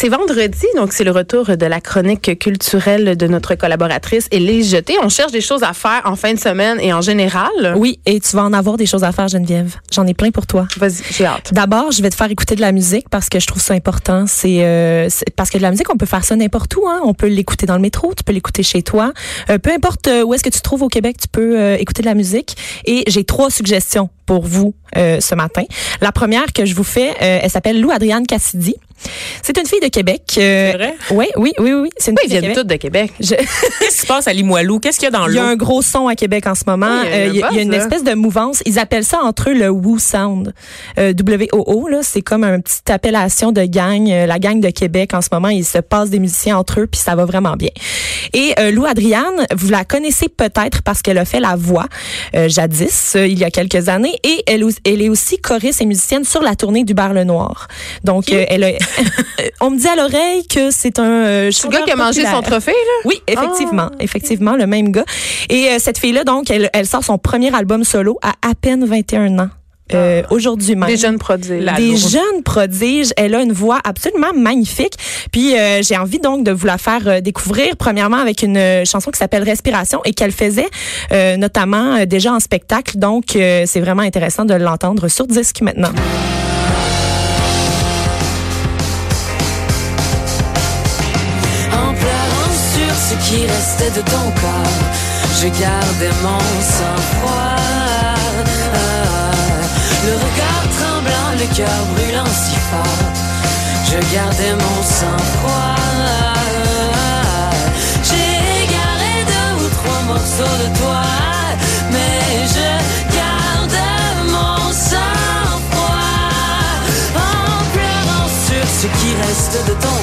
C'est vendredi, donc c'est le retour de la chronique culturelle de notre collaboratrice Élise Jeté. On cherche des choses à faire en fin de semaine et en général. Oui, et tu vas en avoir des choses à faire, Geneviève. J'en ai plein pour toi. Vas-y, j'ai hâte. D'abord, je vais te faire écouter de la musique parce que je trouve ça important. C'est euh, parce que de la musique, on peut faire ça n'importe où. Hein. On peut l'écouter dans le métro, tu peux l'écouter chez toi. Euh, peu importe euh, où est-ce que tu te trouves au Québec, tu peux euh, écouter de la musique. Et j'ai trois suggestions pour vous euh, ce matin. La première que je vous fais, euh, elle s'appelle Lou Adrienne Cassidy. C'est une fille de Québec. C'est vrai? Oui, oui, oui, oui. C'est une Oui, ils fille de viennent Québec. toutes de Québec. Je- Qu'est-ce qui se passe à Limoilou? Qu'est-ce qu'il y a dans Il y a l'eau? un gros son à Québec en ce moment. Oui, il y a Euh, un Il y, a- il y a une là. espèce de mouvance. Ils appellent ça entre eux le Woo Sound. Euh, W-O-O, là. C'est comme une petite appellation de gang. Euh, la gang de Québec, en ce moment, ils se passent des musiciens entre eux, puis ça va vraiment bien. Et euh, Lou Adriane, vous la connaissez peut-être parce qu'elle a fait la voix euh, jadis, euh, il y a quelques années. Et elle, elle est aussi choriste et musicienne sur la tournée du Bar Le Noir. Donc, euh, elle a, on me dit à l'oreille que c'est un euh, C'est le gars qui a mangé son trophée, là? Oui, effectivement, Ah. effectivement, le même gars. Et euh, cette fille-là, donc, elle, elle sort son premier album solo à à peine 21 ans. Euh, Aujourd'hui même. Des jeunes prodiges. La- Des lourde. jeunes prodiges. Elle a une voix absolument magnifique. Puis euh, j'ai envie donc de vous la faire euh, découvrir. Premièrement avec une euh, chanson qui s'appelle Respiration et qu'elle faisait euh, notamment euh, déjà en spectacle. Donc euh, c'est vraiment intéressant de l'entendre sur disque maintenant. En pleurant sur ce qui restait de ton corps, je gardais mon sang-froid. Le cœur brûlant si fort, je gardais mon sang-froid. J'ai égaré deux ou trois morceaux de toi, mais je garde mon sang-froid. En pleurant sur ce qui reste de ton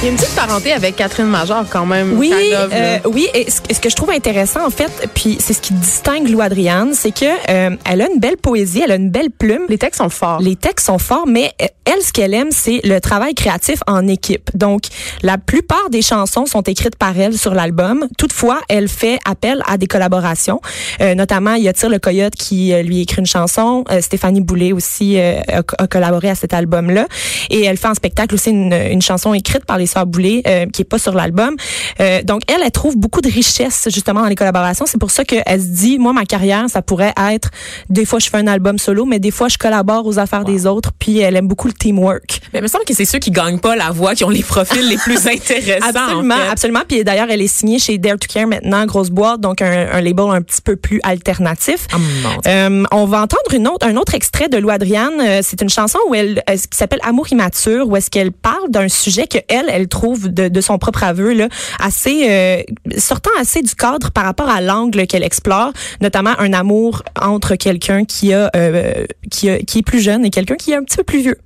Il y a une petite parenté avec Catherine Major quand même. Oui, euh, oui. Et ce, que je trouve intéressant en fait, puis c'est ce qui distingue Lou Adriane, c'est que euh, elle a une belle poésie, elle a une belle plume. les textes sont forts. Les textes sont forts, mais euh, elle, ce qu'elle aime, c'est le travail créatif en équipe. Donc, la plupart des chansons sont écrites par elle sur l'album. Toutefois, elle fait appel à des collaborations. Euh, notamment, il y a Tire le Coyote qui euh, lui écrit une chanson. Euh, Stéphanie Boulet aussi euh, a, a collaboré à cet album-là. Et elle fait en spectacle aussi une, une chanson écrite par les Euh, qui est pas sur l'album. Euh, donc, elle, elle trouve beaucoup de richesse justement dans les collaborations. C'est pour ça qu'elle se dit, moi, ma carrière, ça pourrait être, des fois, je fais un album solo, mais des fois, je collabore aux affaires des autres. Puis, elle aime beaucoup le teamwork. Mais il me semble que c'est ceux qui gagnent pas la voix qui ont les profils les plus intéressants. Absolument, en fait. absolument. Puis d'ailleurs, elle est signée chez Dare to Care maintenant, grosse boîte, donc un, un label un petit peu plus alternatif. Dieu. Euh, on va entendre une autre, un autre extrait de Lou Adriane. Euh, C'est une chanson où elle, euh, qui s'appelle Amour immature, où est-ce qu'elle parle d'un sujet que elle, elle trouve de, de son propre aveu là, assez euh, sortant assez du cadre par rapport à l'angle qu'elle explore, notamment un amour entre quelqu'un qui a, euh, qui a qui est plus jeune et quelqu'un qui est un petit peu plus vieux.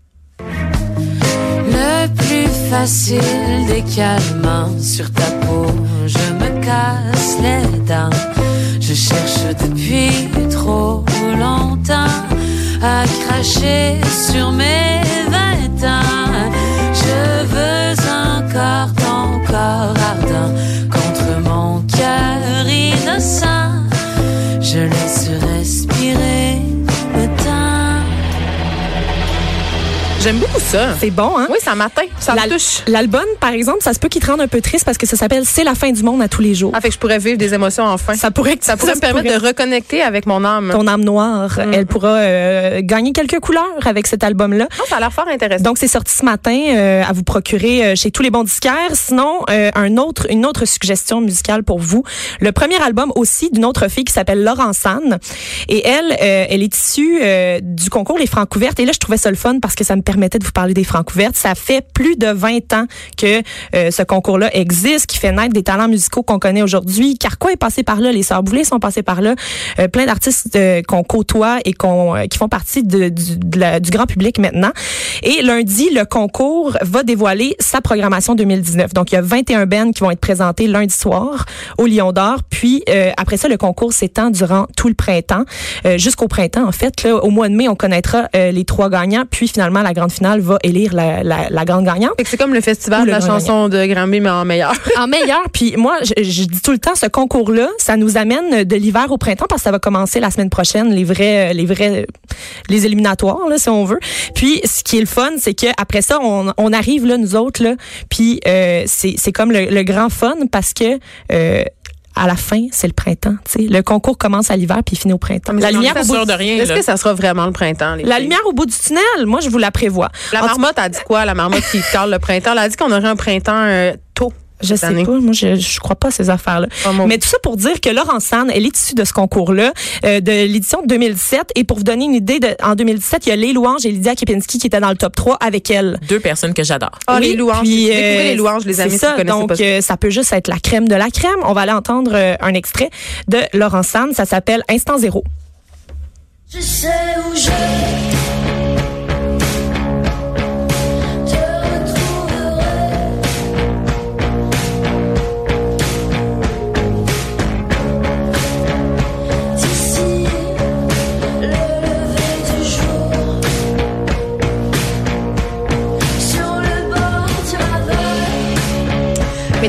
Le plus facile des calmants sur ta peau, je me casse les dents. Je cherche depuis trop longtemps à cracher sur mes vingt ans. J'aime beaucoup ça. C'est bon, hein? Oui, ça m'atteint. Ça me touche. L'album, par exemple, ça se peut qu'il te rende un peu triste parce que ça s'appelle C'est la fin du monde à tous les jours. Ah, fait que je pourrais vivre des émotions enfin. Ça pourrait Ça pourrait me permettre de reconnecter avec mon âme. ton âme noire. Mm. Elle pourra euh, gagner quelques couleurs avec cet album-là. Non, ça a l'air fort intéressant. Donc c'est sorti ce matin euh, à vous procurer euh, chez tous les bons disquaires. Sinon, euh, un autre une autre suggestion musicale pour vous. Le premier album aussi d'une autre fille qui s'appelle Laurence Sanne et elle elle est issue du concours Les Francouvertes et là je trouvais ça le fun parce que ça me permettait de vous parler des Francouvertes. Ça fait plus de 20 ans que euh, ce concours-là existe, qui fait naître des talents musicaux qu'on connaît aujourd'hui. Carquois est passé par là, les Sœurs Boulay sont passés par là, euh, plein d'artistes euh, qu'on côtoie et qu'on euh, qui font partie de, du, de la- du grand public maintenant. Et lundi, le concours va dévoiler sa programmation 2019. Donc, il y a 21 bands qui vont être présentés lundi soir au Lion d'Or. Puis, euh, après ça, le concours s'étend durant tout le printemps, euh, jusqu'au printemps, en fait. Là, au mois de mai, on connaîtra les trois gagnants. Puis, finalement, la grande finale finale va élire la, la, la grande gagnante. C'est comme le festival de la chanson de Grammy, mais en meilleur. en meilleur. Puis moi, je, je dis tout le temps, ce concours-là, ça nous amène de l'hiver au printemps parce que ça va commencer la semaine prochaine, les vrais, les vrais, les éliminatoires, là, si on veut. Puis ce qui est le fun, c'est que après ça, on, on arrive là, nous autres, là, puis euh, c'est c'est comme le, le grand fun parce que euh, à la fin, c'est le printemps. Le concours commence à l'hiver puis il finit au printemps. La lumière, au bout, sûr de rien. Est-ce que ça sera vraiment le printemps? les la filles? lumière au bout du tunnel, moi, je vous la prévois. La marmotte a dit quoi? La marmotte qui parle le printemps? Elle a dit qu'on aurait un printemps euh. Je sais année. pas, moi je, je crois pas à ces affaires-là. Moi. Mais tout ça pour dire que Laurence Sanne, elle est issue de ce concours-là, euh, de l'édition de 2017. Et pour vous donner une idée, de, en 2017, il y a Les Louanges et Lydia Kepinski qui étaient dans le top 3 avec elle. Deux personnes que j'adore. Ah, Oui, les louanges. puis, Découvrez euh, les louanges, les amis, si ça, donc pas ça. euh, ça peut juste être la crème de la crème. On va aller entendre euh, un extrait de Laurence Sanne. Ça s'appelle Instant Zéro. Je sais où je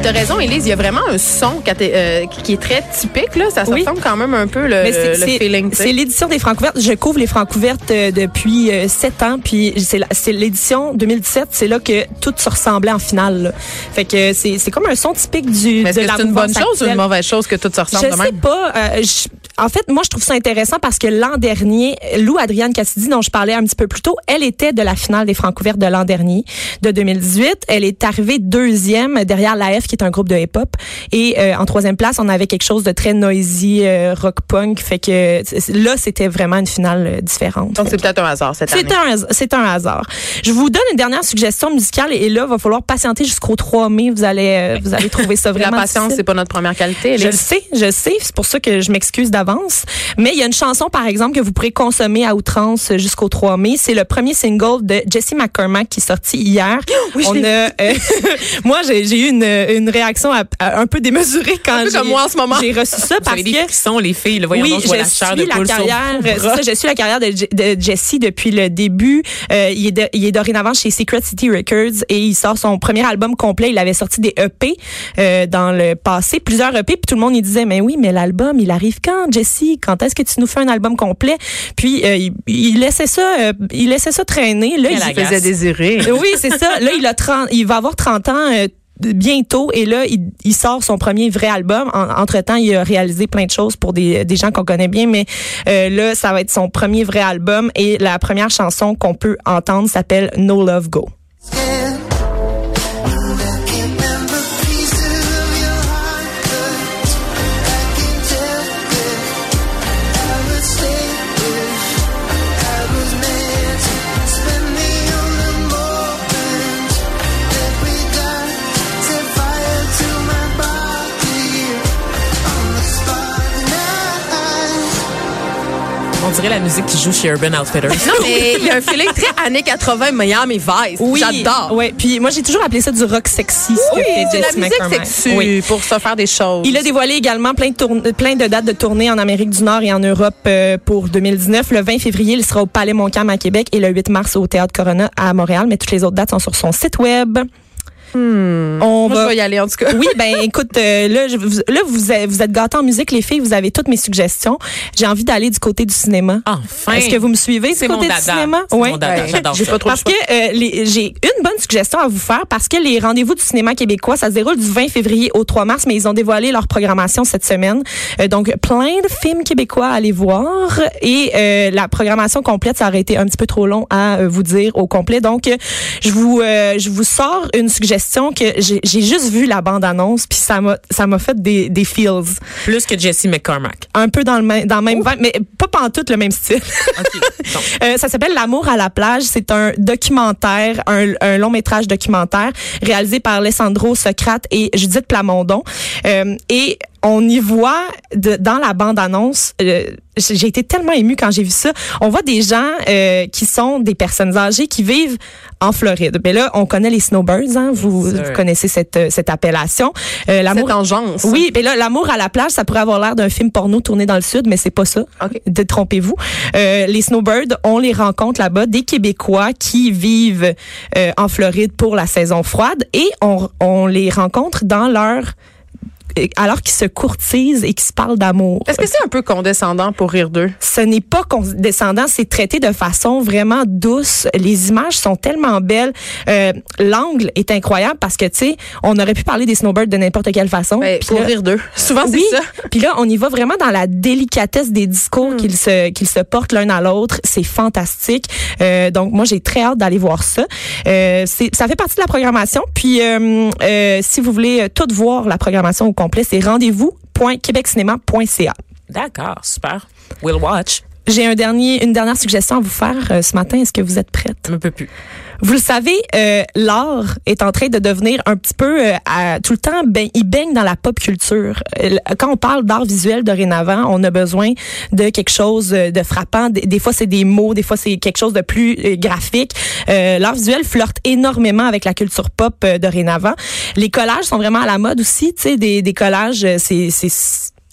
t'as raison, Élise, il y a vraiment un son qui euh, qui- est très typique. Là. Ça Oui. ressemble quand même un peu le, Mais c'est- le c'est- feeling. C'est l'édition des Francouvertes. Je couvre les Francouvertes euh, depuis euh, sept ans, puis c'est l'édition 2017. C'est là que tout se ressemblait en finale. là. Fait que c'est c'est comme un son typique du Mais est-ce que c'est une bonne chose ou une mauvaise chose que tout se ressemble Je de sais pas. euh, je- en fait, moi, je trouve ça intéressant parce que l'an dernier, Lou Adrienne Cassidy, dont je parlais un petit peu plus tôt, elle était de la finale des Francouvertes de l'an dernier, de 2018. Elle est arrivée deuxième derrière l'AF, qui est un groupe de hip-hop. Et euh, en troisième place, on avait quelque chose de très noisy, euh, rock-punk. Fait que là, c'était vraiment une finale euh, différente. Donc c'est peut-être un hasard cette année. C'est un, c'est un hasard. Je vous donne une dernière suggestion musicale et là, va falloir patienter jusqu'au 3 mai. Vous allez, euh, vous allez trouver ça La vraiment patience, difficile. c'est pas notre première qualité. Je le sais, je le sais. C'est pour ça que je m'excuse d'avance. Mais il y a une chanson, par exemple, que vous pourrez consommer à outrance jusqu'au 3 mai. C'est le premier single de Jesse McCormack qui est sorti hier. Oui, je On a, euh, moi, j'ai eu une, une réaction à- à- un peu démesurée quand j'ai comme moi en ce moment. j'ai reçu ça Vous parce avez des que frissons, les filles. Le voyons oui, donc, je je la chair suis de la carrière. ça, je suis la carrière de, de Jesse depuis le début. Euh, il, est de- il est dorénavant chez Secret City Records et il sort son premier album complet. Il avait sorti des EP euh, dans le passé, plusieurs EP, puis tout le monde il disait mais oui, mais l'album il arrive quand, Jesse Quand est-ce que tu nous fais un album complet? Puis euh, il, il laissait ça, euh, il laissait ça traîner. Là, Quelle il, faisait désirer. oui, c'est ça. Là, il a 30, il va avoir 30 ans euh, bientôt et là il, il sort son premier vrai album entre temps il a réalisé plein de choses pour des, des gens qu'on connaît bien mais euh, là ça va être son premier vrai album et la première chanson qu'on peut entendre s'appelle No Love Go dirait la musique qui joue chez Urban Outfitters. Non, mais il y a un feeling très années 80 Miami Vice. J'adore. ouais puis moi j'ai toujours appelé ça du rock sexy Oui, c'est la musique Oui. pour se faire des choses. Il a dévoilé également de, plein de dates de tournée en Amérique du Nord et en Europe euh, pour 2019. Le 20 février, il sera au Palais Montcalm à Québec et le 8 mars au Théâtre Corona à Montréal. Mais toutes les autres dates sont sur son site web. On Hmm. Moi, va je vais y aller, en tout cas. oui, ben écoute, euh, là, je- vous- là vous êtes, vous êtes gâtés en musique, les filles, vous avez toutes mes suggestions. J'ai envie d'aller du côté du cinéma. Enfin. Est-ce que vous me suivez du C'est mon côté du cinéma? J'adore J'ai pas trop Parce que euh, j'ai une bonne suggestion à vous faire parce que les rendez-vous du cinéma québécois, ça se déroule du 20 février au 3 mars, mais ils ont dévoilé leur programmation cette semaine. Euh, donc, plein de films québécois à aller voir. Et euh, la programmation complète, ça aurait été un petit peu trop long à euh, vous dire au complet. Donc, euh, je vous euh, je vous sors une suggestion que j'ai juste vu la bande-annonce, puis ça m'a ça m'a fait des, des feels. Plus que Jesse McCormack. Un peu dans le même, dans le même vibe, mais pas pantoute le même style. Euh, ça s'appelle L'amour à la plage. C'est un documentaire, un, un long métrage documentaire réalisé par Alessandro Socrate et Judith Plamondon. Euh, et on y voit de- dans la bande-annonce, euh, j'ai été tellement émue quand j'ai vu ça. On voit des gens euh, qui sont des personnes âgées qui vivent en Floride. Mais là, on connaît les snowbirds, hein? vous, connaissez cette, euh, cette appellation. Euh, l'amour, Cette oui, mais là, l'amour à la plage, ça pourrait avoir l'air d'un film porno tourné dans le sud, mais c'est pas ça. OK. Détrompez-vous. Euh, les snowbirds, on les rencontre là-bas, des Québécois qui vivent euh, en Floride pour la saison froide et on, on les rencontre dans leur alors qu'ils se courtisent et qu'ils se parlent d'amour. Est-ce que c'est un peu condescendant pour rire d'eux? Ce n'est pas condescendant, c'est traité de façon vraiment douce. Les images sont tellement belles. Euh, L'angle est incroyable parce que, tu sais, on aurait pu parler des snowbirds de n'importe quelle façon. Ben, pour là- rire d'eux. Souvent, oui, c'est ça. puis là, on y va vraiment dans la délicatesse des discours Hmm. qu'ils se qu'ils se portent l'un à l'autre. C'est fantastique. Euh, donc, moi, j'ai très hâte d'aller voir ça. Euh, ça fait partie de la programmation. Puis, euh, euh, si vous voulez euh, tout voir la programmation au complet, c'est rendez-vous.québeccinéma.ca. D'accord, super. We'll watch. J'ai un dernier, une dernière suggestion à vous faire euh, ce matin. Est-ce que vous êtes prête? Je ne peux plus. Vous le savez, euh, l'art est en train de devenir un petit peu euh, à- tout le temps, ben, il baigne dans la pop culture. Euh, Quand on parle d'art visuel dorénavant, on a besoin de quelque chose de frappant. Des, des fois, c'est des mots, des fois, c'est quelque chose de plus euh, graphique. Euh, l'art visuel flirte énormément avec la culture pop euh, dorénavant. Les collages sont vraiment à la mode aussi. Tu sais, des, des collages, euh, c'est c'est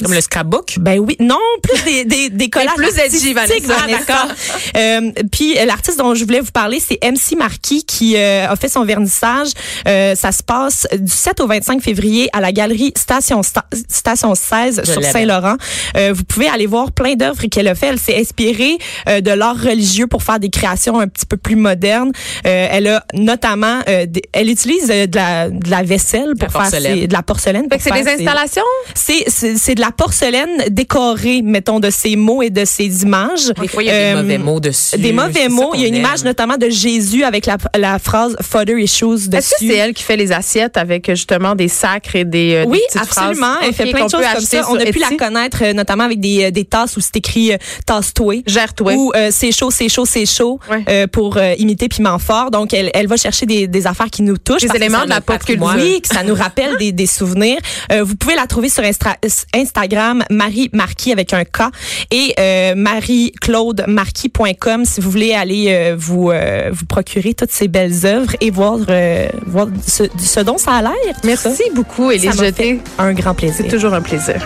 Comme le scrapbook? ben oui, non, plus des, des, des collages plus artistiques, Vanessa. Vanessa. Euh, puis euh, l'artiste dont je voulais vous parler, c'est MC Marquis qui euh, a fait son vernissage. Euh, ça se passe du 7 au 25 février à la galerie Station Sta- Station 16 Je sur. Saint-Laurent. Euh, vous pouvez aller voir plein d'œuvres qu'elle a fait. Elle s'est inspirée euh, de l'art religieux pour faire des créations un petit peu plus modernes. Euh, elle a notamment, euh, des- elle utilise de la, de la vaisselle La pour faire ses- de la porcelaine. C'est des installations? c'est c'est c'est de la porcelaine décorée, mettons, de ces mots et de ces images. Des fois, il y a Euh, des mauvais mots dessus. Des mauvais mots. Il y a une aime. image notamment de Jésus avec la, la phrase Father issues dessus. Est-ce que c'est elle qui fait les assiettes avec euh, justement des sacres et des, euh, des Oui, absolument. phrases? Elle fait plein de choses comme ça. On a pu la connaître euh, notamment avec des, euh, des tasses où c'est écrit euh, tasse-toi. Gère-toi. Ou euh, c'est chaud, c'est chaud, c'est chaud Ouais. euh, pour euh, imiter Piment Fort. Donc, elle, elle va chercher des, des affaires qui nous touchent. Des éléments de la pop culture. Oui, que ça nous rappelle des, des souvenirs. Euh, vous pouvez la trouver sur Instra- Instagram, Marie Marquis avec un K et euh, marie-claude-marquis.com si vous voulez aller euh, vous, euh, vous procurer toutes ces belles œuvres et voir, euh, voir ce, ce dont ça a l'air. tout ça. Merci beaucoup, Élise Jeté. un grand plaisir. C'est toujours un plaisir.